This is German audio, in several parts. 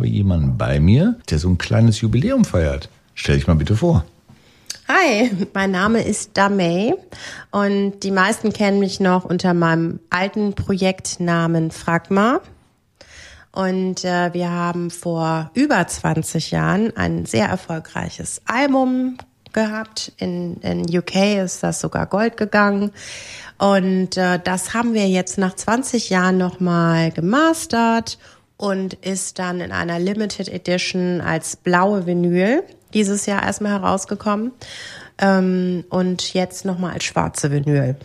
habe jemanden bei mir, der so ein kleines Jubiläum feiert. Stell dich mal bitte vor. Hi, mein Name ist Damei und die meisten kennen mich noch unter meinem alten Projektnamen Fragma. Und äh, wir haben vor über 20 Jahren ein sehr erfolgreiches Album gehabt. In, in UK ist das sogar Gold gegangen. Und äh, das haben wir jetzt nach 20 Jahren nochmal gemastert und ist dann in einer Limited Edition als blaue Vinyl dieses Jahr erstmal herausgekommen. Ähm, und jetzt nochmal als schwarze Vinyl.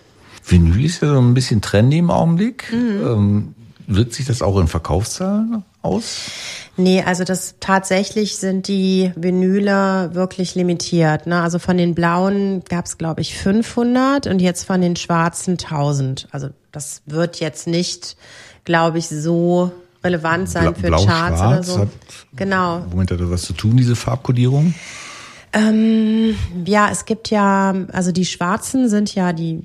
Vinyl ist ja so ein bisschen trendy im Augenblick. Mhm. Ähm, wirkt sich das auch in Verkaufszahlen aus? Nee, also das tatsächlich sind die Vinyle wirklich limitiert. Ne? Also von den blauen gab es, glaube ich, 500 und jetzt von den schwarzen 1000. Also das wird jetzt nicht, glaube ich, so relevant sein Bla für Blau, Charts oder so. Hat, genau. Womit hat das was zu tun, diese Farbkodierung? Ähm, ja, es gibt ja, also die schwarzen sind ja die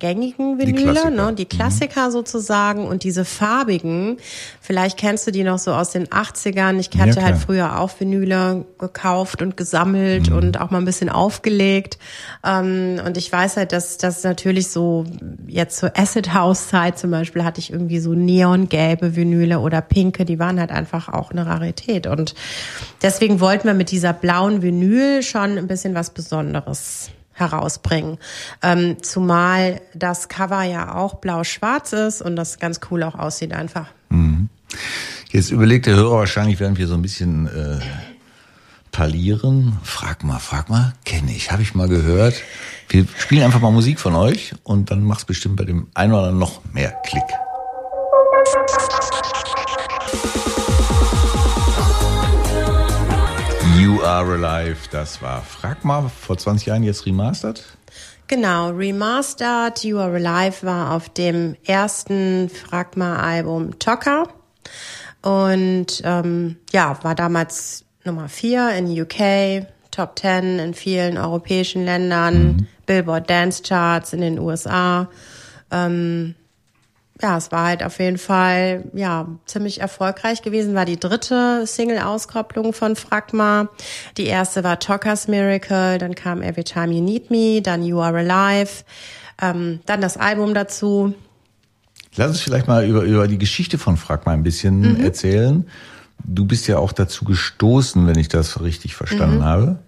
gängigen Vinyle, die ne, die Klassiker mhm. sozusagen und diese farbigen, vielleicht kennst du die noch so aus den 80ern. Ich hatte ja, halt früher auch Vinyle gekauft und gesammelt mhm. und auch mal ein bisschen aufgelegt. Ähm, und ich weiß halt, dass das natürlich so jetzt zur Acid House Zeit zum Beispiel hatte ich irgendwie so neongelbe Vinyle oder pinke, die waren halt einfach auch eine Rarität. Und deswegen wollten wir mit dieser blauen Vinyl schon ein bisschen was Besonderes herausbringen. Ähm, zumal das Cover ja auch blau-schwarz ist und das ganz cool auch aussieht einfach. Mhm. Jetzt überlegt der Hörer wahrscheinlich, während wir so ein bisschen äh, parlieren. Frag mal, frag mal, kenne ich, habe ich mal gehört. Wir spielen einfach mal Musik von euch und dann macht's bestimmt bei dem einen oder anderen noch mehr Klick. You Are Alive, das war Frag mal vor 20 Jahren jetzt remastered? Genau, remastered. You Are Alive war auf dem ersten Fragma-Album Tocker und ähm, ja, war damals Nummer 4 in UK, Top 10 in vielen europäischen Ländern, mhm. Billboard Dance Charts in den USA. Ähm, ja, es war halt auf jeden Fall ja ziemlich erfolgreich gewesen. War die dritte Single-Auskopplung von Fragma. Die erste war Talkers Miracle, dann kam Every Time You Need Me, dann You Are Alive, ähm, dann das Album dazu. Lass uns vielleicht mal über, über die Geschichte von Fragma ein bisschen mhm. erzählen. Du bist ja auch dazu gestoßen, wenn ich das richtig verstanden mhm. habe.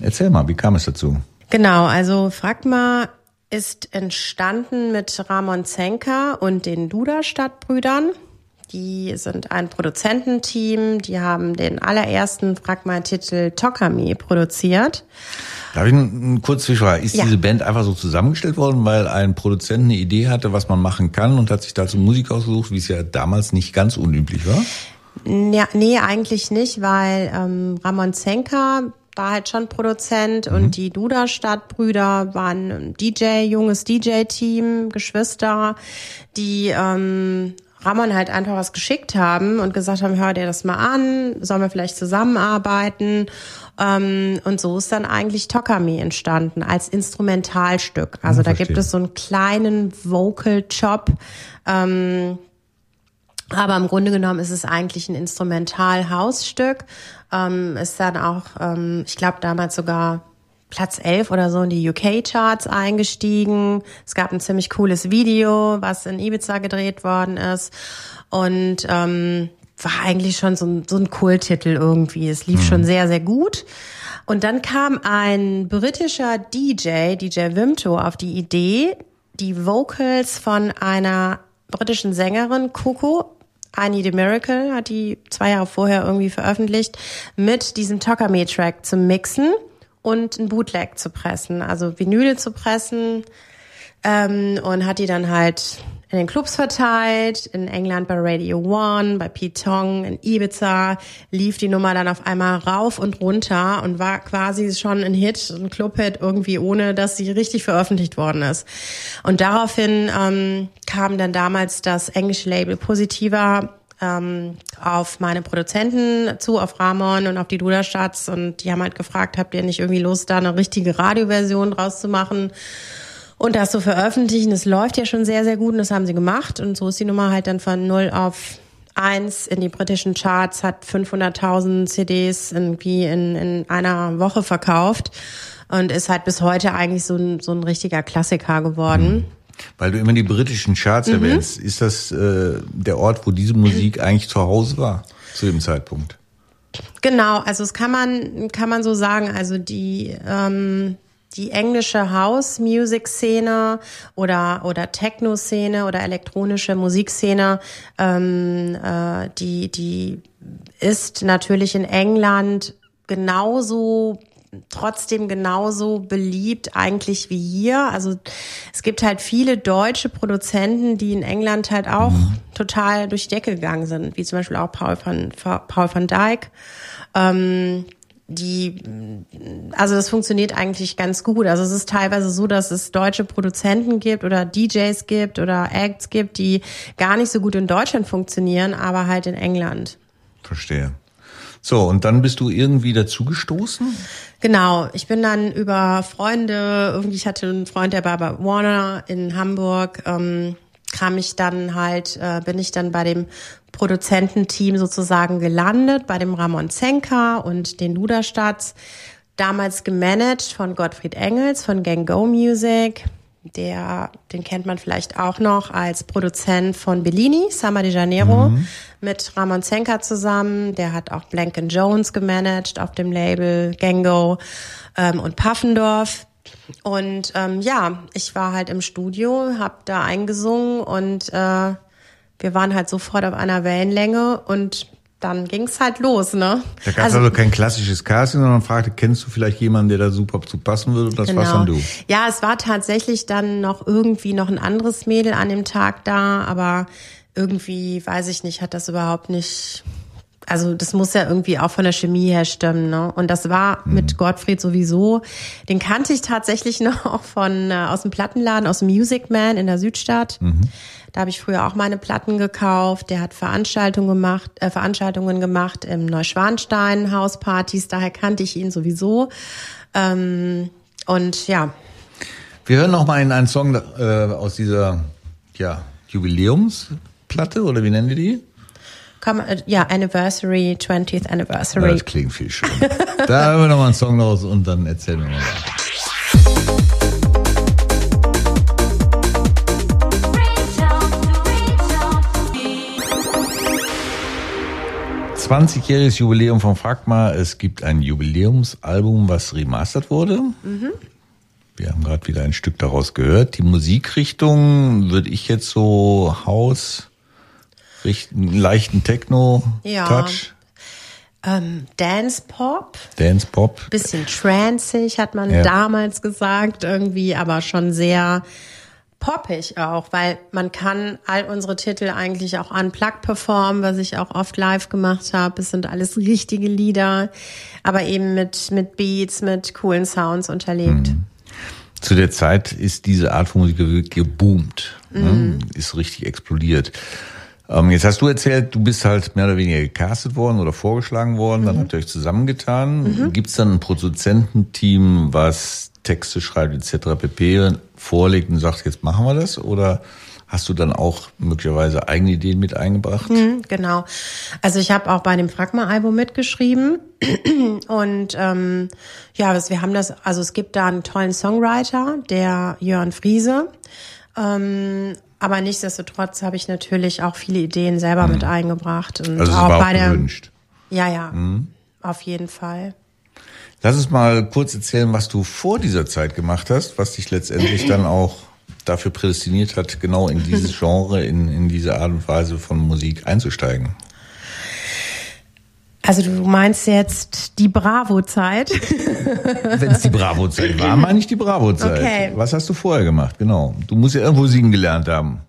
Erzähl mal, wie kam es dazu? Genau, also Fragma ist entstanden mit Ramon Zenka und den Duda-Stadtbrüdern. Die sind ein Produzententeam, die haben den allerersten Fragma-Titel Tokami produziert. Darf ich einen kurz zwischenfragen? Ist ja. diese Band einfach so zusammengestellt worden, weil ein Produzent eine Idee hatte, was man machen kann und hat sich dazu Musik ausgesucht, wie es ja damals nicht ganz unüblich war? Ja, nee, eigentlich nicht, weil ähm, Ramon Zenka war halt schon Produzent mhm. und die Duda-Stadtbrüder waren ein DJ, junges DJ-Team, Geschwister, die ähm, Ramon halt einfach was geschickt haben und gesagt haben, hör dir das mal an, sollen wir vielleicht zusammenarbeiten? Ähm, und so ist dann eigentlich Tokami entstanden als Instrumentalstück. Also ja, da gibt es so einen kleinen Vocal-Chop. Ähm, aber im Grunde genommen ist es eigentlich ein Instrumental-Hausstück. Ähm, ist dann auch, ähm, ich glaube, damals sogar Platz 11 oder so in die UK-Charts eingestiegen. Es gab ein ziemlich cooles Video, was in Ibiza gedreht worden ist. Und ähm, war eigentlich schon so ein, so ein Kulttitel irgendwie. Es lief mhm. schon sehr, sehr gut. Und dann kam ein britischer DJ, DJ Vimto, auf die Idee, die Vocals von einer britischen Sängerin, Coco, I Need a Miracle, hat die zwei Jahre vorher irgendwie veröffentlicht, mit diesem Tokame-Track zu mixen und ein Bootleg zu pressen, also Vinyle zu pressen ähm, und hat die dann halt in den Clubs verteilt, in England bei Radio One, bei Pete Tong, in Ibiza lief die Nummer dann auf einmal rauf und runter und war quasi schon ein Hit, ein Clubhit irgendwie, ohne dass sie richtig veröffentlicht worden ist. Und daraufhin ähm, kam dann damals das englische Label Positiver ähm, auf meine Produzenten zu, auf Ramon und auf die Duderstadt und die haben halt gefragt, habt ihr nicht irgendwie Lust, da eine richtige Radioversion draus zu machen? Und das zu veröffentlichen, das läuft ja schon sehr, sehr gut und das haben sie gemacht. Und so ist die Nummer halt dann von 0 auf eins in die britischen Charts, hat 500.000 CDs irgendwie in, in einer Woche verkauft und ist halt bis heute eigentlich so ein, so ein richtiger Klassiker geworden. Mhm. Weil du immer die britischen Charts mhm. erwähnst, ist das äh, der Ort, wo diese Musik eigentlich zu Hause war zu dem Zeitpunkt? Genau, also es kann man kann man so sagen. Also die ähm, die englische House-Music-Szene oder oder Techno-Szene oder elektronische Musikszene, ähm, äh, die die ist natürlich in England genauso trotzdem genauso beliebt eigentlich wie hier. Also es gibt halt viele deutsche Produzenten, die in England halt auch mhm. total durch die Decke gegangen sind, wie zum Beispiel auch Paul van, Paul van Dyk. Ähm, die, also das funktioniert eigentlich ganz gut. Also es ist teilweise so, dass es deutsche Produzenten gibt oder DJs gibt oder Acts gibt, die gar nicht so gut in Deutschland funktionieren, aber halt in England. Verstehe. So, und dann bist du irgendwie dazugestoßen? Genau, ich bin dann über Freunde, irgendwie, ich hatte einen Freund, der war bei Warner in Hamburg, ähm, kam ich dann halt, äh, bin ich dann bei dem Produzententeam sozusagen gelandet, bei dem Ramon Zenka und den Luderstats, damals gemanagt von Gottfried Engels von Gang Go Music. Der, den kennt man vielleicht auch noch als Produzent von Bellini, Summer de Janeiro, mhm. mit Ramon Zenka zusammen. Der hat auch Blank Jones gemanagt auf dem Label Gango ähm, und Paffendorf. Und ähm, ja, ich war halt im Studio, hab da eingesungen und äh, wir waren halt sofort auf einer Wellenlänge und dann ging's halt los, ne? Da gab also, also kein klassisches Casting, sondern fragte, kennst du vielleicht jemanden, der da super zu passen würde? Und das genau. warst dann du. Ja, es war tatsächlich dann noch irgendwie noch ein anderes Mädel an dem Tag da, aber irgendwie, weiß ich nicht, hat das überhaupt nicht also das muss ja irgendwie auch von der Chemie her stimmen. Ne? Und das war mhm. mit Gottfried sowieso. Den kannte ich tatsächlich noch von äh, aus dem Plattenladen, aus dem Music Man in der Südstadt. Mhm. Da habe ich früher auch meine Platten gekauft. Der hat Veranstaltungen gemacht, äh, Veranstaltungen gemacht im Neuschwanstein, Hauspartys. Daher kannte ich ihn sowieso. Ähm, und ja. Wir hören noch mal in einen Song äh, aus dieser ja, Jubiläumsplatte oder wie nennen wir die? Komm, äh, ja, Anniversary, 20th Anniversary. Das klingt viel schöner. da hören wir noch mal einen Song raus und dann erzählen wir mal weiter. 20-jähriges Jubiläum von Fragma. Es gibt ein Jubiläumsalbum, was remastert wurde. Mhm. Wir haben gerade wieder ein Stück daraus gehört. Die Musikrichtung würde ich jetzt so Haus, richten, leichten Techno-Touch. Ja. Ähm, Dance Pop. Dance Pop. Bisschen tranceig, hat man ja. damals gesagt, irgendwie, aber schon sehr poppig auch, weil man kann all unsere Titel eigentlich auch unplugged performen, was ich auch oft live gemacht habe. Es sind alles richtige Lieder, aber eben mit, mit Beats, mit coolen Sounds unterlegt. Mhm. Zu der Zeit ist diese Art von Musik geboomt, ne? mhm. ne? ist richtig explodiert. Ähm, jetzt hast du erzählt, du bist halt mehr oder weniger gecastet worden oder vorgeschlagen worden, mhm. dann habt ihr euch zusammengetan. Mhm. Gibt es dann ein Produzententeam, was Texte schreibt etc. pp. vorlegt und sagt, jetzt machen wir das? Oder hast du dann auch möglicherweise eigene Ideen mit eingebracht? Mhm, genau. Also ich habe auch bei dem Fragma-Album mitgeschrieben und ähm, ja, wir haben das, also es gibt da einen tollen Songwriter, der Jörn Friese. Ähm, aber nichtsdestotrotz habe ich natürlich auch viele Ideen selber mhm. mit eingebracht. Und also auch, auch bei der. Gewünscht. Ja, ja. Mhm. Auf jeden Fall. Lass uns mal kurz erzählen, was du vor dieser Zeit gemacht hast, was dich letztendlich dann auch dafür prädestiniert hat, genau in dieses Genre, in, in diese Art und Weise von Musik einzusteigen. Also du meinst jetzt die Bravo-Zeit? Wenn es die Bravo-Zeit war, meine ich die Bravo-Zeit. Okay. Was hast du vorher gemacht? Genau. Du musst ja irgendwo singen gelernt haben.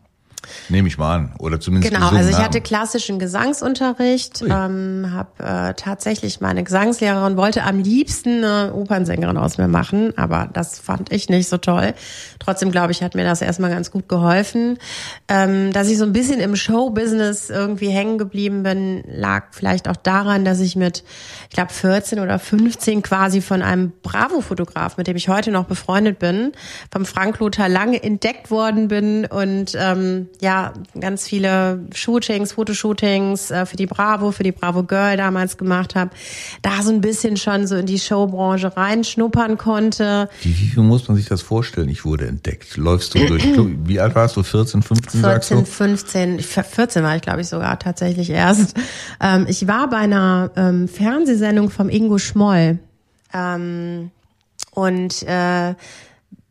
Nehme ich mal an. Oder zumindest Genau, also ich haben. hatte klassischen Gesangsunterricht, ähm, habe äh, tatsächlich meine Gesangslehrerin wollte am liebsten eine Opernsängerin aus mir machen, aber das fand ich nicht so toll. Trotzdem glaube ich, hat mir das erstmal ganz gut geholfen. Ähm, dass ich so ein bisschen im Showbusiness irgendwie hängen geblieben bin, lag vielleicht auch daran, dass ich mit, ich glaube, 14 oder 15 quasi von einem Bravo-Fotograf, mit dem ich heute noch befreundet bin, vom Frank Lothar Lange entdeckt worden bin und ähm, ja ganz viele Shootings, Fotoshootings äh, für die Bravo, für die Bravo Girl damals gemacht habe, da so ein bisschen schon so in die Showbranche reinschnuppern konnte. Wie, wie, muss man sich das vorstellen? Ich wurde entdeckt. Läufst du durch, wie alt warst du? 14, 15 sagst du? 15, 14 war ich glaube ich sogar tatsächlich erst. Ähm, ich war bei einer ähm, Fernsehsendung vom Ingo Schmoll. Ähm, und äh,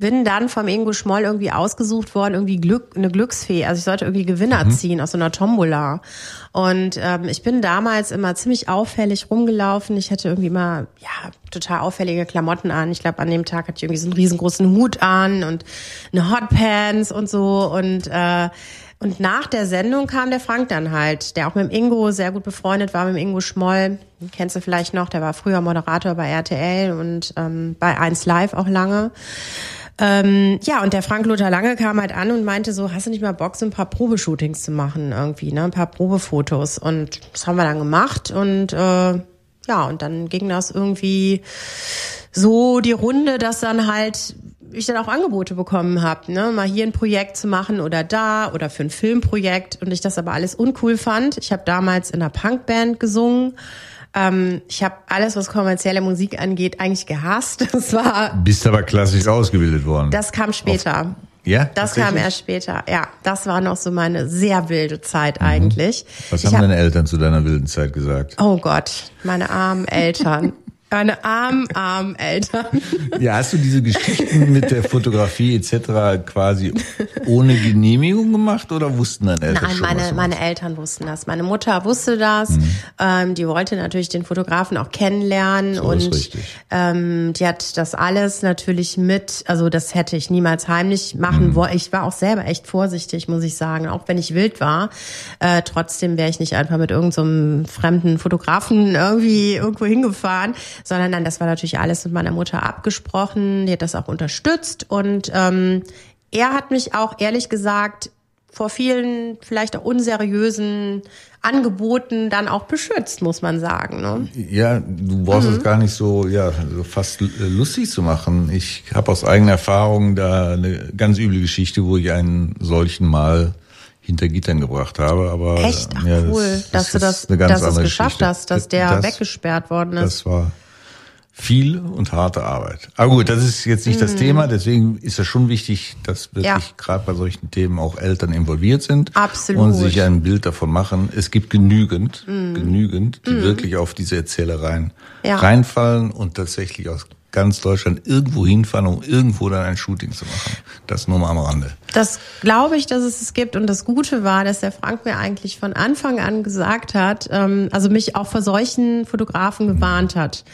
bin dann vom Ingo Schmoll irgendwie ausgesucht worden, irgendwie Glück, eine Glücksfee. Also ich sollte irgendwie Gewinner mhm. ziehen aus so einer Tombola. Und ähm, ich bin damals immer ziemlich auffällig rumgelaufen. Ich hatte irgendwie immer ja total auffällige Klamotten an. Ich glaube, an dem Tag hatte ich irgendwie so einen riesengroßen Hut an und eine Hotpants und so. Und äh, und nach der Sendung kam der Frank dann halt, der auch mit dem Ingo sehr gut befreundet war, mit dem Ingo Schmoll. Kennst du vielleicht noch, der war früher Moderator bei RTL und ähm, bei 1 Live auch lange. Ähm, ja, und der Frank Lothar Lange kam halt an und meinte so, hast du nicht mal Bock, so ein paar Probeshootings zu machen irgendwie, ne? Ein paar Probefotos. Und das haben wir dann gemacht und äh, ja, und dann ging das irgendwie so die Runde, dass dann halt ich dann auch Angebote bekommen habe, ne, mal hier ein Projekt zu machen oder da oder für ein Filmprojekt und ich das aber alles uncool fand. Ich habe damals in einer Punkband gesungen ähm, ich habe alles, was kommerzielle Musik angeht, eigentlich gehasst. Das war. Bist aber klassisch ausgebildet worden. Das kam später. Auf ja, das kam erst später. Ja, das war noch so meine sehr wilde Zeit mhm. eigentlich. Was haben hab, deine Eltern zu deiner wilden Zeit gesagt? Oh Gott, meine armen Eltern. Meine armen, armen Eltern. Ja, hast du diese Geschichten mit der Fotografie etc. quasi ohne Genehmigung gemacht oder wussten deine Eltern Nein, schon, meine, meine Eltern wussten das. Meine Mutter wusste das. Mhm. Ähm, die wollte natürlich den Fotografen auch kennenlernen so und ähm, die hat das alles natürlich mit, also das hätte ich niemals heimlich machen mhm. wollen. Ich war auch selber echt vorsichtig, muss ich sagen, auch wenn ich wild war. Äh, trotzdem wäre ich nicht einfach mit irgendeinem so fremden Fotografen irgendwie irgendwo hingefahren sondern dann, das war natürlich alles mit meiner Mutter abgesprochen, die hat das auch unterstützt und ähm, er hat mich auch ehrlich gesagt vor vielen vielleicht auch unseriösen Angeboten dann auch beschützt, muss man sagen. Ne? Ja, du brauchst mhm. es gar nicht so, ja, so fast lustig zu machen. Ich habe aus eigener Erfahrung da eine ganz üble Geschichte, wo ich einen solchen mal hinter Gittern gebracht habe. Aber echt Ach, ja, cool, das, dass du das, dass du es geschafft Geschichte. hast, dass der das, weggesperrt worden ist. Das war viel und harte Arbeit. Aber gut, das ist jetzt nicht mhm. das Thema, deswegen ist es schon wichtig, dass wirklich ja. gerade bei solchen Themen auch Eltern involviert sind Absolut. und sich ein Bild davon machen. Es gibt genügend, mhm. genügend, die mhm. wirklich auf diese Erzählereien ja. reinfallen und tatsächlich aus ganz Deutschland irgendwo hinfahren, um irgendwo dann ein Shooting zu machen. Das nur mal am Rande. Das glaube ich, dass es es gibt. Und das Gute war, dass der Frank mir eigentlich von Anfang an gesagt hat, ähm, also mich auch vor solchen Fotografen gewarnt hat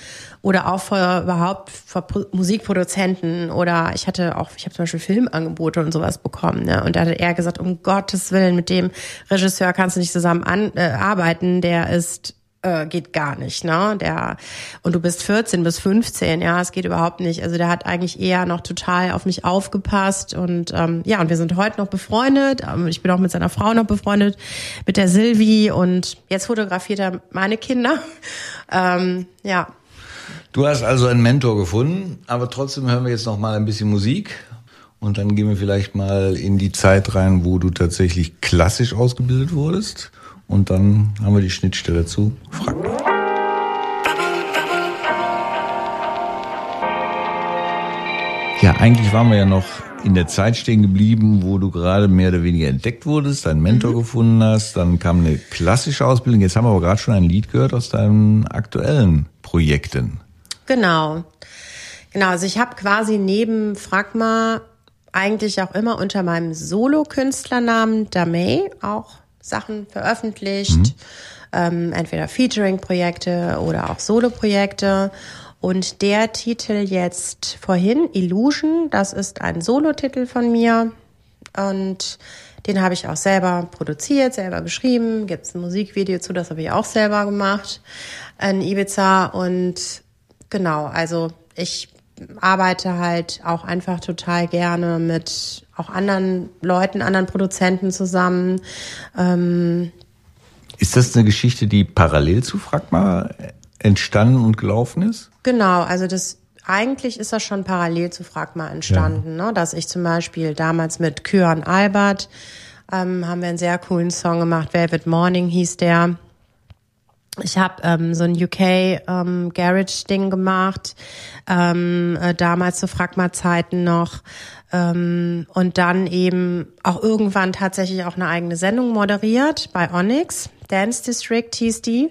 oder auch vor überhaupt vor Musikproduzenten oder ich hatte auch, ich habe zum Beispiel Filmangebote und sowas bekommen. Ne? Und da hat er gesagt, um Gottes Willen, mit dem Regisseur kannst du nicht zusammen an, äh, arbeiten, der ist äh, geht gar nicht, ne? Der und du bist 14 bis 15, ja, es geht überhaupt nicht. Also der hat eigentlich eher noch total auf mich aufgepasst und ähm, ja, und wir sind heute noch befreundet. Ähm, ich bin auch mit seiner Frau noch befreundet, mit der Silvi und jetzt fotografiert er meine Kinder. Ähm, ja, Du hast also einen Mentor gefunden, aber trotzdem hören wir jetzt noch mal ein bisschen Musik und dann gehen wir vielleicht mal in die Zeit rein, wo du tatsächlich klassisch ausgebildet wurdest und dann haben wir die Schnittstelle zu Frag Ja, eigentlich waren wir ja noch in der Zeit stehen geblieben, wo du gerade mehr oder weniger entdeckt wurdest, deinen Mentor mhm. gefunden hast, dann kam eine klassische Ausbildung. Jetzt haben wir aber gerade schon ein Lied gehört aus deinen aktuellen Projekten. Genau. Genau, also ich habe quasi neben Fragma eigentlich auch immer unter meinem Solo-Künstlernamen Damay auch Sachen veröffentlicht, mhm. ähm, entweder Featuring-Projekte oder auch Solo-Projekte. Und der Titel jetzt vorhin, Illusion, das ist ein Solo-Titel von mir. Und den habe ich auch selber produziert, selber geschrieben. Gibt es ein Musikvideo zu, das habe ich auch selber gemacht in Ibiza. Und Genau, also ich arbeite halt auch einfach total gerne mit auch anderen Leuten, anderen Produzenten zusammen. Ähm ist das eine Geschichte, die parallel zu Fragma entstanden und gelaufen ist? Genau, also das eigentlich ist das schon parallel zu Fragma entstanden, ja. ne? dass ich zum Beispiel damals mit Kyan Albert ähm, haben wir einen sehr coolen Song gemacht. Velvet Morning hieß der. Ich habe ähm, so ein UK ähm, Garage Ding gemacht, ähm, äh, damals zu Fragma-Zeiten noch ähm, und dann eben auch irgendwann tatsächlich auch eine eigene Sendung moderiert bei Onyx, Dance District hieß die.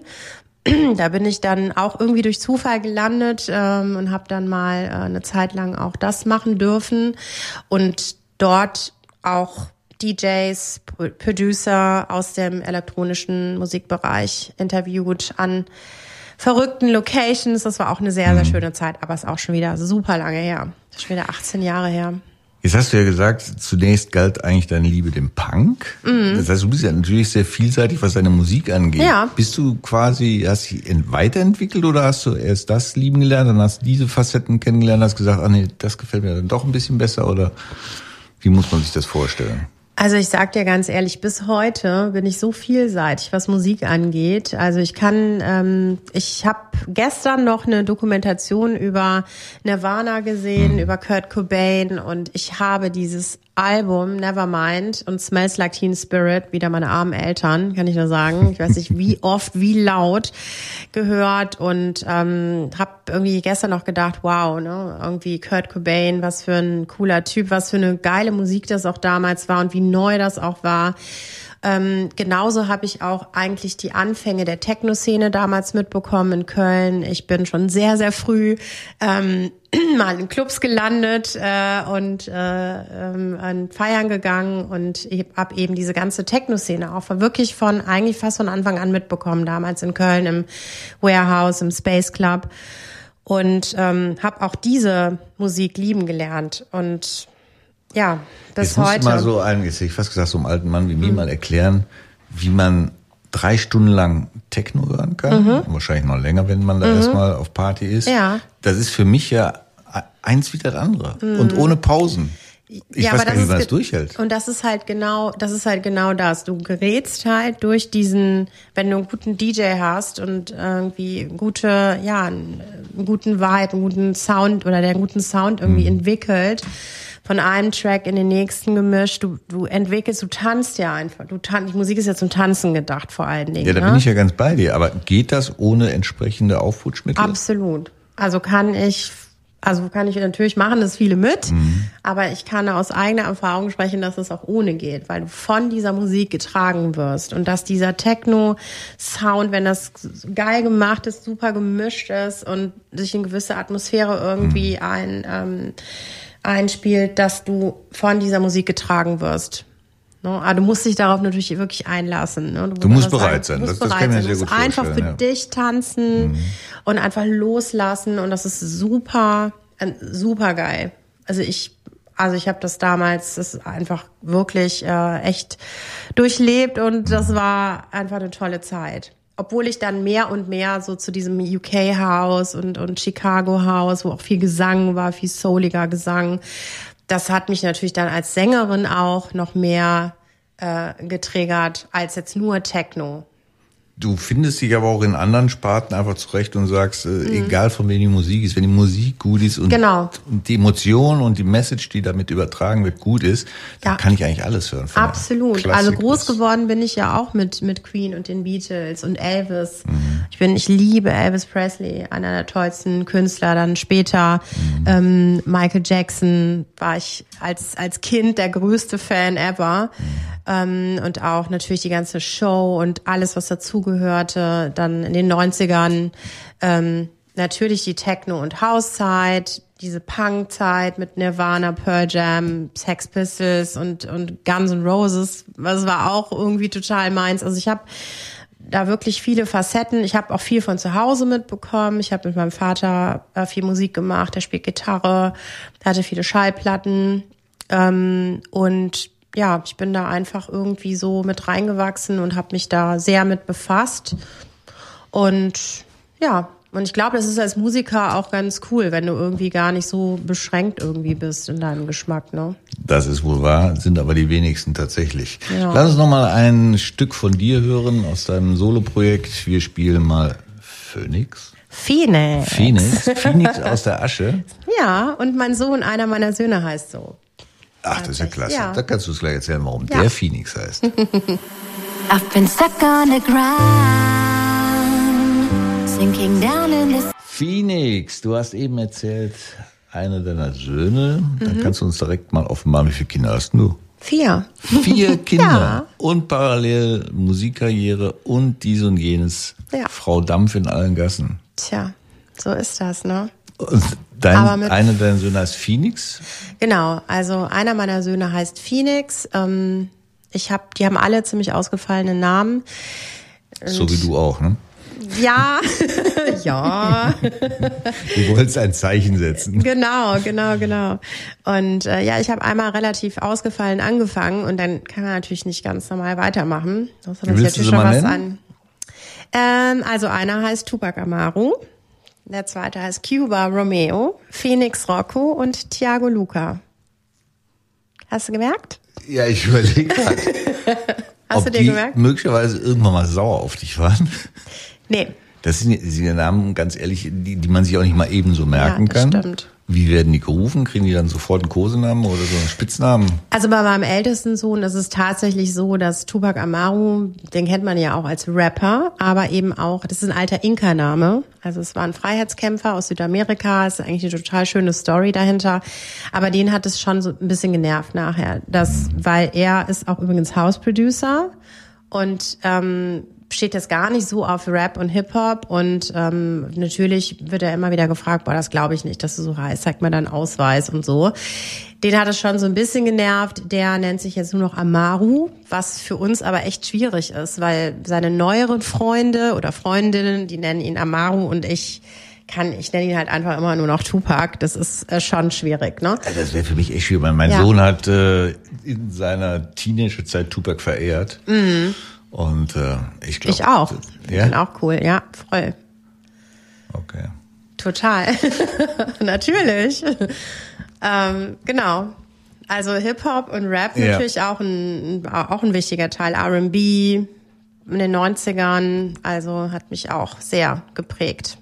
da bin ich dann auch irgendwie durch Zufall gelandet ähm, und habe dann mal äh, eine Zeit lang auch das machen dürfen und dort auch DJs, Producer aus dem elektronischen Musikbereich interviewt an verrückten Locations. Das war auch eine sehr, sehr mhm. schöne Zeit, aber ist auch schon wieder super lange her. Das ist schon wieder 18 Jahre her. Jetzt hast du ja gesagt, zunächst galt eigentlich deine Liebe dem Punk. Mhm. Das heißt, du bist ja natürlich sehr vielseitig, was deine Musik angeht. Ja. Bist du quasi, hast dich weiterentwickelt oder hast du erst das lieben gelernt, dann hast du diese Facetten kennengelernt, hast gesagt, ah nee, das gefällt mir dann doch ein bisschen besser oder wie muss man sich das vorstellen? Also ich sag dir ganz ehrlich, bis heute bin ich so vielseitig, was Musik angeht. Also ich kann, ähm, ich habe gestern noch eine Dokumentation über Nirvana gesehen, mhm. über Kurt Cobain und ich habe dieses Album Nevermind und Smells Like Teen Spirit, wieder meine armen Eltern, kann ich nur sagen. Ich weiß nicht, wie oft, wie laut gehört und ähm, habe irgendwie gestern noch gedacht, wow, ne, irgendwie Kurt Cobain, was für ein cooler Typ, was für eine geile Musik das auch damals war und wie neu das auch war. Ähm, genauso habe ich auch eigentlich die Anfänge der Techno-Szene damals mitbekommen in Köln. Ich bin schon sehr, sehr früh ähm, mal in Clubs gelandet äh, und äh, ähm, an Feiern gegangen und habe eben diese ganze Techno-Szene auch wirklich von eigentlich fast von Anfang an mitbekommen, damals in Köln im Warehouse, im Space Club und ähm, habe auch diese Musik lieben gelernt und ja, bis jetzt heute. Jetzt mal so ein, jetzt hätte ich fast gesagt, so einem alten Mann wie mir mhm. mal erklären, wie man drei Stunden lang Techno hören kann. Mhm. Wahrscheinlich noch länger, wenn man da mhm. erstmal auf Party ist. Ja. Das ist für mich ja eins wie das andere. Mhm. Und ohne Pausen. Ich ja, weiß gar nicht, wie man das durchhält. Und das ist halt genau, das ist halt genau das. Du gerätst halt durch diesen, wenn du einen guten DJ hast und irgendwie gute, ja, einen guten Vibe, einen guten Sound oder der einen guten Sound irgendwie mhm. entwickelt, von einem Track in den nächsten gemischt. Du, du entwickelst, du tanzt ja einfach. Du tan die Musik ist ja zum Tanzen gedacht vor allen Dingen. Ja, da ne? bin ich ja ganz bei dir. Aber geht das ohne entsprechende Aufputschmittel? Absolut. Also kann ich, also kann ich natürlich machen das viele mit, mhm. aber ich kann aus eigener Erfahrung sprechen, dass es auch ohne geht, weil du von dieser Musik getragen wirst und dass dieser Techno-Sound, wenn das geil gemacht ist, super gemischt ist und sich in gewisse Atmosphäre irgendwie mhm. ein ähm, einspielt, dass du von dieser Musik getragen wirst. Ne? Aber du musst dich darauf natürlich wirklich einlassen. Ne? Du, du musst bereit sein. Du musst das, bereit das sein. sehr gut einfach für ja. dich tanzen mhm. und einfach loslassen und das ist super, äh, super geil. Also ich, also ich habe das damals, das ist einfach wirklich äh, echt durchlebt und das war einfach eine tolle Zeit obwohl ich dann mehr und mehr so zu diesem UK House und, und Chicago House, wo auch viel Gesang war, viel souliger Gesang, das hat mich natürlich dann als Sängerin auch noch mehr äh, getriggert als jetzt nur Techno. Du findest dich aber auch in anderen Sparten einfach zurecht und sagst, äh, mhm. egal von wem die Musik ist, wenn die Musik gut ist und, genau. und die Emotion und die Message, die damit übertragen wird, gut ist, dann ja. kann ich eigentlich alles hören. Absolut. Also groß geworden bin ich ja auch mit, mit Queen und den Beatles und Elvis. Mhm. Ich bin, ich liebe Elvis Presley, einer der tollsten Künstler. Dann später mhm. ähm, Michael Jackson war ich als, als Kind der größte Fan ever. Mhm. Ähm, und auch natürlich die ganze Show und alles, was dazugehörte. Dann in den 90ern ähm, natürlich die Techno- und House-Zeit, diese Punk-Zeit mit Nirvana, Pearl Jam, Sex Pistols und, und Guns N' Roses. Das war auch irgendwie total meins. Also ich habe da wirklich viele Facetten. Ich habe auch viel von zu Hause mitbekommen. Ich habe mit meinem Vater äh, viel Musik gemacht. Der spielt Gitarre, hatte viele Schallplatten. Ähm, und ja, ich bin da einfach irgendwie so mit reingewachsen und habe mich da sehr mit befasst. Und ja, und ich glaube, das ist als Musiker auch ganz cool, wenn du irgendwie gar nicht so beschränkt irgendwie bist in deinem Geschmack, ne? Das ist wohl wahr, sind aber die wenigsten tatsächlich. Ja. Lass uns noch mal ein Stück von dir hören aus deinem Soloprojekt. Wir spielen mal Phoenix. Phoenix. Phoenix. Phoenix aus der Asche. Ja, und mein Sohn, einer meiner Söhne heißt so. Ach, das ist ja klasse. Ja. Da kannst du es gleich erzählen, warum Ja. der Phoenix heißt. I've been stuck on the ground, sinking down in this. Phoenix, du hast eben erzählt, einer deiner Söhne. Mhm. Dann kannst du uns direkt mal offenbaren, wie viele Kinder hast du? Vier. Vier Kinder Ja. und parallel Musikkarriere und dies und jenes. Ja. Frau Dampf in allen Gassen. Tja, so ist das, ne? Und dein, mit- einer deiner Söhne heißt Phoenix. Genau, also einer meiner Söhne heißt Phoenix. Ähm, ich hab, die haben alle ziemlich ausgefallene Namen. So wie du auch, ne? Ja, ja, Du wolltest ein Zeichen setzen. genau, genau, genau. Und äh, ja, ich habe einmal relativ ausgefallen angefangen und dann kann man natürlich nicht ganz normal weitermachen. Das hat willst natürlich mal was nennen? an. Ähm, also einer heißt Tupac Amaru, der zweite heißt Cuba Romeo, Phoenix Rocco und Thiago Luca. Hast du gemerkt? Ja, ich überlege gerade. Hast ob du dir die gemerkt? möglicherweise irgendwann mal sauer auf dich waren. Nee, Das sind, sind ja Namen, ganz ehrlich, die, die man sich auch nicht mal ebenso merken Ja, das kann. stimmt. Wie werden die gerufen? Kriegen die dann sofort einen Kosenamen oder so einen Spitznamen? Also bei meinem ältesten Sohn ist es tatsächlich so, dass Tupac Amaru, den kennt man ja auch als Rapper, aber eben auch, das ist ein alter Inka-Name. Also es war ein Freiheitskämpfer aus Südamerika, ist eigentlich eine total schöne Story dahinter. Aber den hat es schon so ein bisschen genervt nachher. Das, weil er ist auch übrigens House-Producer und ähm, steht jetzt gar nicht so auf Rap und Hip-Hop und ähm, natürlich wird er immer wieder gefragt, boah, das glaube ich nicht, dass du so heißt, zeig mal deinen Ausweis und so. Den hat es schon so ein bisschen genervt. Der nennt sich jetzt nur noch Amaru, was für uns aber echt schwierig ist, weil seine neueren Freunde oder Freundinnen, die nennen ihn Amaru und ich kann, ich nenne ihn halt einfach immer nur noch Tupac. Das ist äh, schon schwierig, ne? Also das wäre für mich echt schwierig, mein Ja. Sohn hat äh, in seiner Teenagerzeit Tupac verehrt. Und äh, ich glaube. Ich auch. Ich Ja? bin auch cool, ja, voll. Okay. Total. natürlich. ähm, genau. Also Hip-Hop und Rap Ja. natürlich auch ein, auch ein wichtiger Teil. R&B in den 90ern, also hat mich auch sehr geprägt.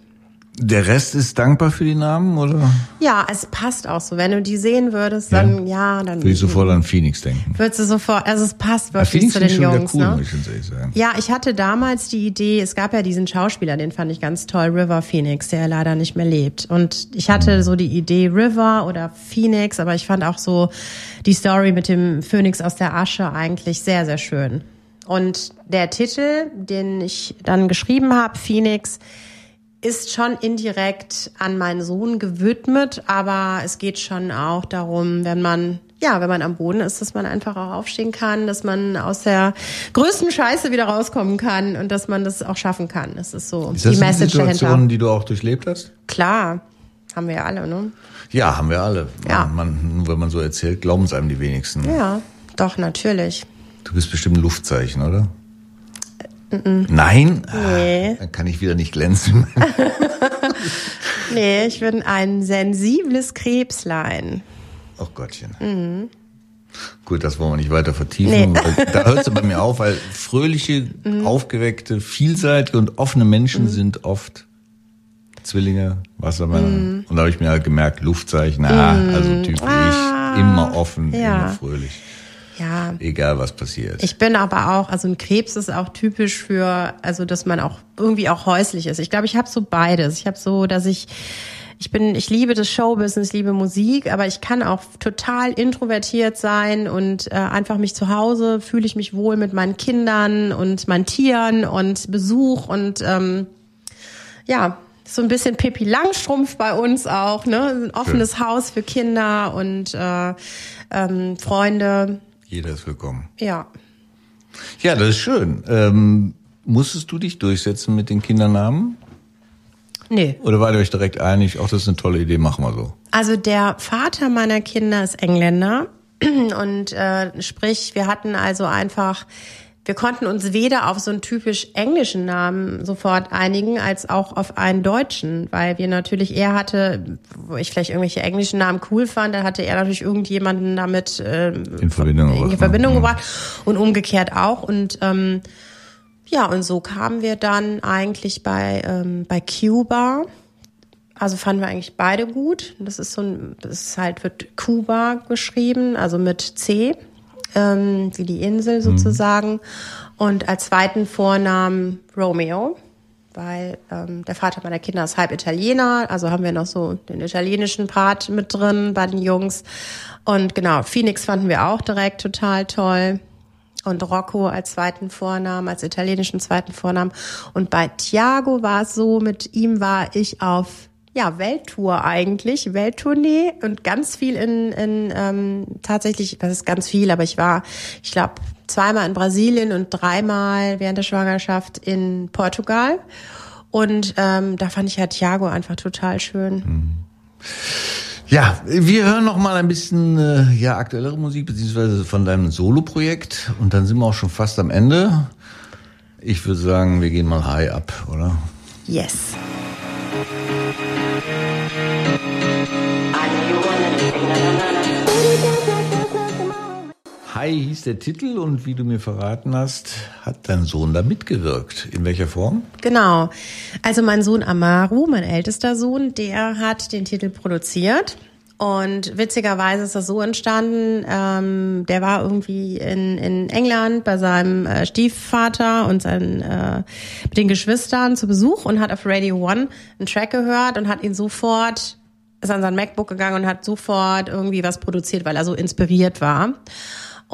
Der Rest ist dankbar für die Namen, oder? Ja, es passt auch so. Wenn du die sehen würdest, dann ja, dann Würde ich sofort an Phoenix denken. würdest du sofort, also es passt wirklich Phoenix zu den Jungs, cool, ne? muss ich ganz ehrlich sagen. Ja, ich hatte damals die Idee, es gab ja diesen Schauspieler, den fand ich ganz toll, River Phoenix, der leider nicht mehr lebt. Und ich hatte so die Idee River oder Phoenix, aber ich fand auch so die Story mit dem Phönix aus der Asche eigentlich sehr, sehr schön. Und der Titel, den ich dann geschrieben habe, Phoenix, ist schon indirekt an meinen Sohn gewidmet, aber es geht schon auch darum, wenn man, ja, wenn man am Boden ist, dass man einfach auch aufstehen kann, dass man aus der größten Scheiße wieder rauskommen kann und dass man das auch schaffen kann. Das ist so Ist das die Message dahinter. die du auch durchlebt hast? Klar, haben wir ja alle, ne? Ja, haben wir alle. Ja. Man, wenn man so erzählt, glauben es einem die wenigsten. Ja, doch, natürlich. Du bist bestimmt ein Luftzeichen, oder? Nein? Nee. Ah, dann kann ich wieder nicht glänzen. Nee, ich bin ein sensibles Krebslein. Ach Gottchen. Gut, das wollen wir nicht weiter vertiefen. Nee. Mhm. Da hört es bei mir auf, weil fröhliche, aufgeweckte, vielseitige und offene Menschen sind oft Zwillinge, Wassermänner. Mhm. Und da habe ich mir halt gemerkt, Luftzeichen, ah, also Typ wie Ah. ich, immer offen, Ja. immer fröhlich. Ja, Egal was passiert. Ich bin aber auch, also ein Krebs ist auch typisch für, also dass man auch irgendwie auch häuslich ist. Ich glaube, ich habe so beides. Ich habe so, dass ich ich bin, ich liebe das Showbusiness, ich liebe Musik, aber ich kann auch total introvertiert sein und äh, einfach mich zu Hause fühle ich mich wohl mit meinen Kindern und meinen Tieren und Besuch und ähm, ja, so ein bisschen Pippi Langstrumpf bei uns auch, ne? Ein offenes Haus für Kinder und äh, ähm, Freunde. Jeder ist willkommen. Ja. Ja, das ist schön. Ähm, musstest du dich durchsetzen mit den Kindernamen? Nee. Oder wart ihr euch direkt einig, auch das ist eine tolle Idee, machen wir so? Also der Vater meiner Kinder ist Engländer und äh, sprich, wir hatten also einfach, wir konnten uns weder auf so einen typisch englischen Namen sofort einigen, als auch auf einen deutschen, weil wir natürlich, er hatte, wo ich vielleicht irgendwelche englischen Namen cool fand, dann hatte er natürlich irgendjemanden damit äh, In Verbindung in gebracht, Verbindung ne? gebracht und umgekehrt auch und ähm, ja, und so kamen wir dann eigentlich bei, ähm, bei Cuba Also fanden wir eigentlich beide gut. Das ist so ein, das ist halt, wird Kuba geschrieben, also mit C, ähm, wie die Insel sozusagen. Und als zweiten Vornamen Romeo, weil ähm, der Vater meiner Kinder ist halb Italiener, also haben wir noch so den italienischen Part mit drin bei den Jungs. Und genau, Phoenix fanden wir auch direkt total toll. Und Rocco als zweiten Vornamen, als italienischen zweiten Vornamen. Und bei Thiago war es so, mit ihm war ich auf ja, Welttour eigentlich, Welttournee und ganz viel in, in ähm, tatsächlich, was ist ganz viel, aber ich war, ich glaube, zweimal in Brasilien und dreimal während der Schwangerschaft in Portugal. Und ähm, da fand ich ja Thiago einfach total schön. Ja, wir hören noch mal ein bisschen äh, ja aktuellere Musik beziehungsweise von deinem Solo-Projekt und dann sind wir auch schon fast am Ende. Ich würde sagen, wir gehen mal high ab, oder? Yes. High hieß der Titel und wie du mir verraten hast, hat dein Sohn da mitgewirkt. In welcher Form? Genau. Also mein Sohn Amaru, mein ältester Sohn, der hat den Titel produziert. Und witzigerweise ist das so entstanden, ähm, der war irgendwie in, in England bei seinem äh, Stiefvater und seinen, äh, mit den Geschwistern zu Besuch und hat auf Radio One einen Track gehört und hat ihn sofort, ist an sein MacBook gegangen und hat sofort irgendwie was produziert, weil er so inspiriert war.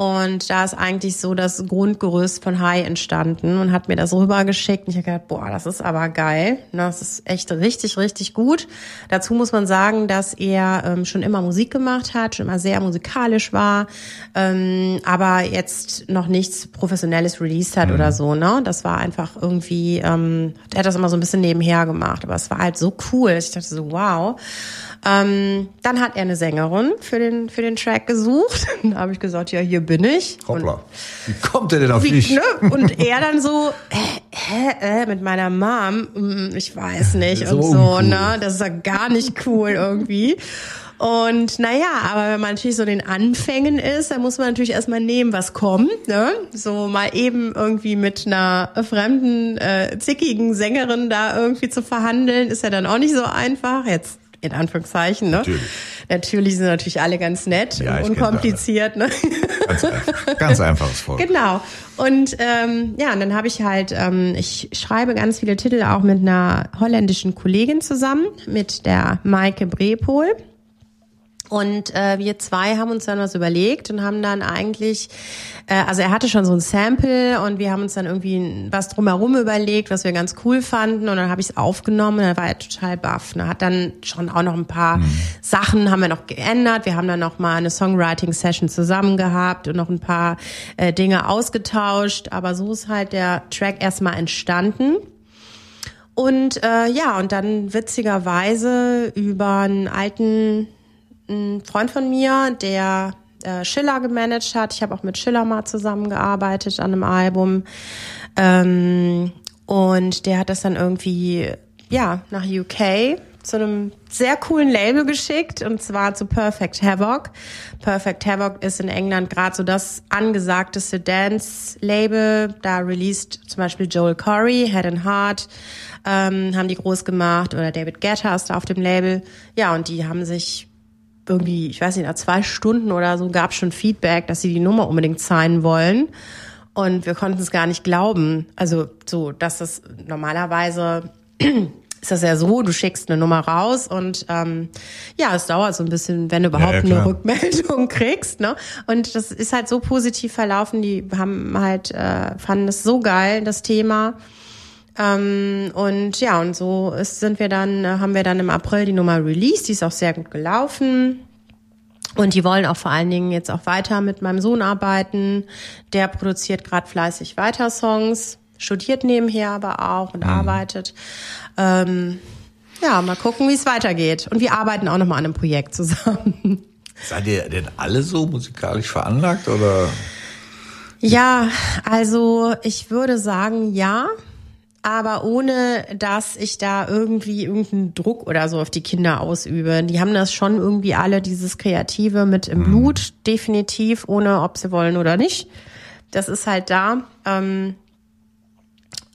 Und da ist eigentlich so das Grundgerüst von High entstanden und hat mir das rübergeschickt. Und ich habe gedacht, boah, das ist aber geil. Das ist echt richtig, richtig gut. Dazu muss man sagen, dass er ähm, schon immer Musik gemacht hat, schon immer sehr musikalisch war, ähm, aber jetzt noch nichts Professionelles released hat oder so. Ne? Das war einfach irgendwie, ähm, er hat das immer so ein bisschen nebenher gemacht. Aber es war halt so cool. Ich dachte so, wow. Ähm, dann hat er eine Sängerin für den, für den Track gesucht. Dann habe ich gesagt, ja, hier bin ich. Hoppla. Wie kommt er denn auf Wie, dich? ne? Und er dann so, äh, äh, äh, mit meiner Mom, mm, ich weiß nicht, So und so, uncool. ne? Das ist ja gar nicht cool irgendwie. Und naja, aber wenn man natürlich so in den Anfängen ist, dann muss man natürlich erstmal nehmen, was kommt. Ne? So mal eben irgendwie mit einer fremden, äh, zickigen Sängerin da irgendwie zu verhandeln, ist ja dann auch nicht so einfach. Jetzt in Anführungszeichen. Ne? Natürlich. Natürlich sind natürlich alle ganz nett Ja, und unkompliziert. Ne? Ganz, einfach. Ganz einfaches Volk. Genau. Und ähm, ja, und dann habe ich halt, ähm, ich schreibe ganz viele Titel auch mit einer holländischen Kollegin zusammen, mit der Maike Brepol. Und äh, wir zwei haben uns dann was überlegt und haben dann eigentlich, äh, also er hatte schon so ein Sample und wir haben uns dann irgendwie was drumherum überlegt, was wir ganz cool fanden und dann habe ich es aufgenommen und dann war er total baff. Ne? Hat dann schon auch noch ein paar Sachen haben wir noch geändert. Wir haben dann noch mal eine Songwriting-Session zusammen gehabt und noch ein paar äh, Dinge ausgetauscht. Aber so ist halt der Track erstmal entstanden. Und äh, ja, und dann witzigerweise über einen alten ein Freund von mir, der äh, Schiller gemanagt hat. Ich habe auch mit Schiller mal zusammengearbeitet an einem Album. Ähm, und der hat das dann irgendwie, ja, nach UK zu einem sehr coolen Label geschickt und zwar zu Perfect Havoc. Perfect Havoc ist in England gerade so das angesagteste Dance-Label. Da released zum Beispiel Joel Corey, Head and Heart, ähm, haben die groß gemacht oder David Guetta ist da auf dem Label. Ja, und die haben sich irgendwie, ich weiß nicht, nach zwei Stunden oder so gab es schon Feedback, dass sie die Nummer unbedingt signen wollen. Und wir konnten es gar nicht glauben. Also so, dass das normalerweise ist das ja so, du schickst eine Nummer raus und ähm, ja, es dauert so ein bisschen, wenn du überhaupt ja, eine klar. Rückmeldung kriegst. Ne? Und das ist halt so positiv verlaufen. Die haben halt, äh, fanden es so geil, das Thema. Ähm, und ja, und so ist, sind wir dann, äh, haben wir dann im April die Nummer released. Die ist auch sehr gut gelaufen. Und die wollen auch vor allen Dingen jetzt auch weiter mit meinem Sohn arbeiten. Der produziert gerade fleißig weiter Songs, studiert nebenher aber auch und arbeitet. Ähm, ja, mal gucken, wie es weitergeht. Und wir arbeiten auch nochmal an einem Projekt zusammen. Seid ihr denn alle so musikalisch veranlagt oder? Ja, also ich würde sagen, ja. Aber ohne, dass ich da irgendwie irgendeinen Druck oder so auf die Kinder ausübe. Die haben das schon irgendwie alle, dieses Kreative mit im Blut, definitiv, ohne ob sie wollen oder nicht. Das ist halt da. Ähm,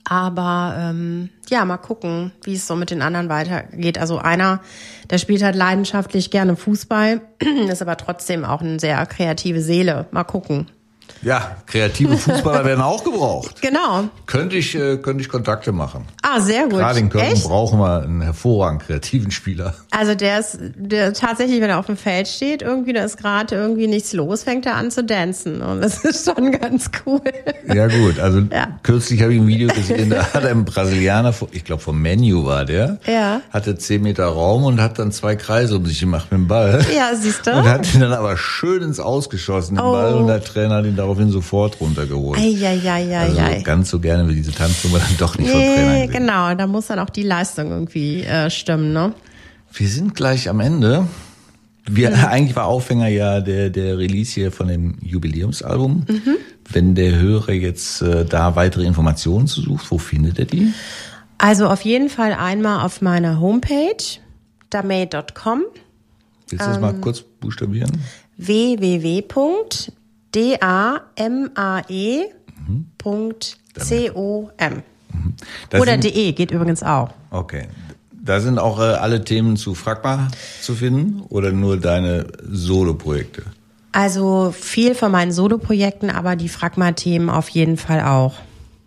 Aber ähm, ja, mal gucken, wie es so mit den anderen weitergeht. Also einer, der spielt halt leidenschaftlich gerne Fußball, ist aber trotzdem auch eine sehr kreative Seele. Mal gucken. Ja, kreative Fußballer werden auch gebraucht. Genau. Könnte ich, äh, könnte ich Kontakte machen. Ah, sehr gut. Gerade in Köln Echt? brauchen wir einen hervorragend kreativen Spieler. Also der ist der tatsächlich, wenn er auf dem Feld steht, irgendwie, da ist gerade irgendwie nichts los, fängt er an zu dancen. Und das ist schon ganz cool. Ja gut, also Ja. kürzlich habe ich ein Video gesehen, da hat ein Brasilianer, ich glaube vom Menu war der, Ja. hatte 10 Meter Raum und hat dann zwei Kreise um sich gemacht mit dem Ball. Ja, siehst du? Und hat ihn dann aber schön ins Ausgeschossen, den Oh. Ball, und der Trainer hat ihn daraufhin sofort runtergeholt. Eieieiei. Also ganz so gerne wie diese Tanznummer dann doch nicht von Trainern Nee, gesehen. genau, da muss dann auch die Leistung irgendwie äh, stimmen, ne? Wir sind gleich am Ende. Wir, Eigentlich war Aufhänger ja der, der Release hier von dem Jubiläumsalbum. Mhm. Wenn der Hörer jetzt äh, da weitere Informationen zu sucht, wo findet er die? Also auf jeden Fall einmal auf meiner Homepage damay.com Willst du das Ähm. mal kurz buchstabieren? www.damae.com. Das Oder de geht übrigens auch. Okay. Da sind auch äh, alle Themen zu Fragma zu finden oder nur deine Solo-Projekte? Also viel von meinen Soloprojekten, aber die Fragma-Themen auf jeden Fall auch.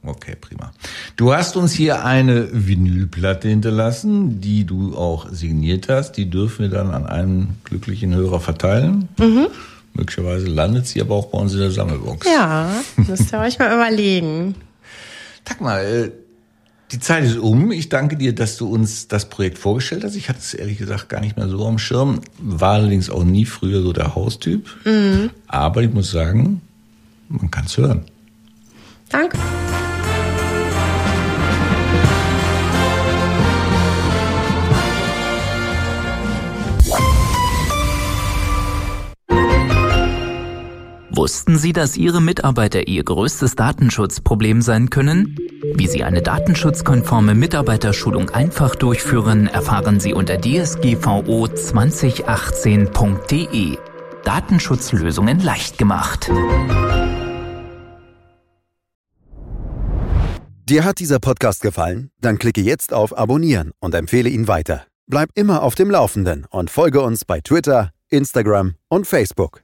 Okay, prima. Du hast uns hier eine Vinylplatte hinterlassen, die du auch signiert hast. Die dürfen wir dann an einen glücklichen Hörer verteilen. Mhm. Möglicherweise landet sie aber auch bei uns in der Sammelbox. Ja, müsst ihr euch mal überlegen. Sag mal, äh, die Zeit ist um. Ich danke dir, dass du uns das Projekt vorgestellt hast. Ich hatte es ehrlich gesagt gar nicht mehr so am Schirm. War allerdings auch nie früher so der Haustyp. Mhm. Aber ich muss sagen, man kann es hören. Danke. Wussten Sie, dass Ihre Mitarbeiter Ihr größtes Datenschutzproblem sein können? Wie Sie eine datenschutzkonforme Mitarbeiterschulung einfach durchführen, erfahren Sie unter dsgvo2018.de. Datenschutzlösungen leicht gemacht. Dir hat dieser Podcast gefallen? Dann klicke jetzt auf Abonnieren und empfehle ihn weiter. Bleib immer auf dem Laufenden und folge uns bei Twitter, Instagram und Facebook.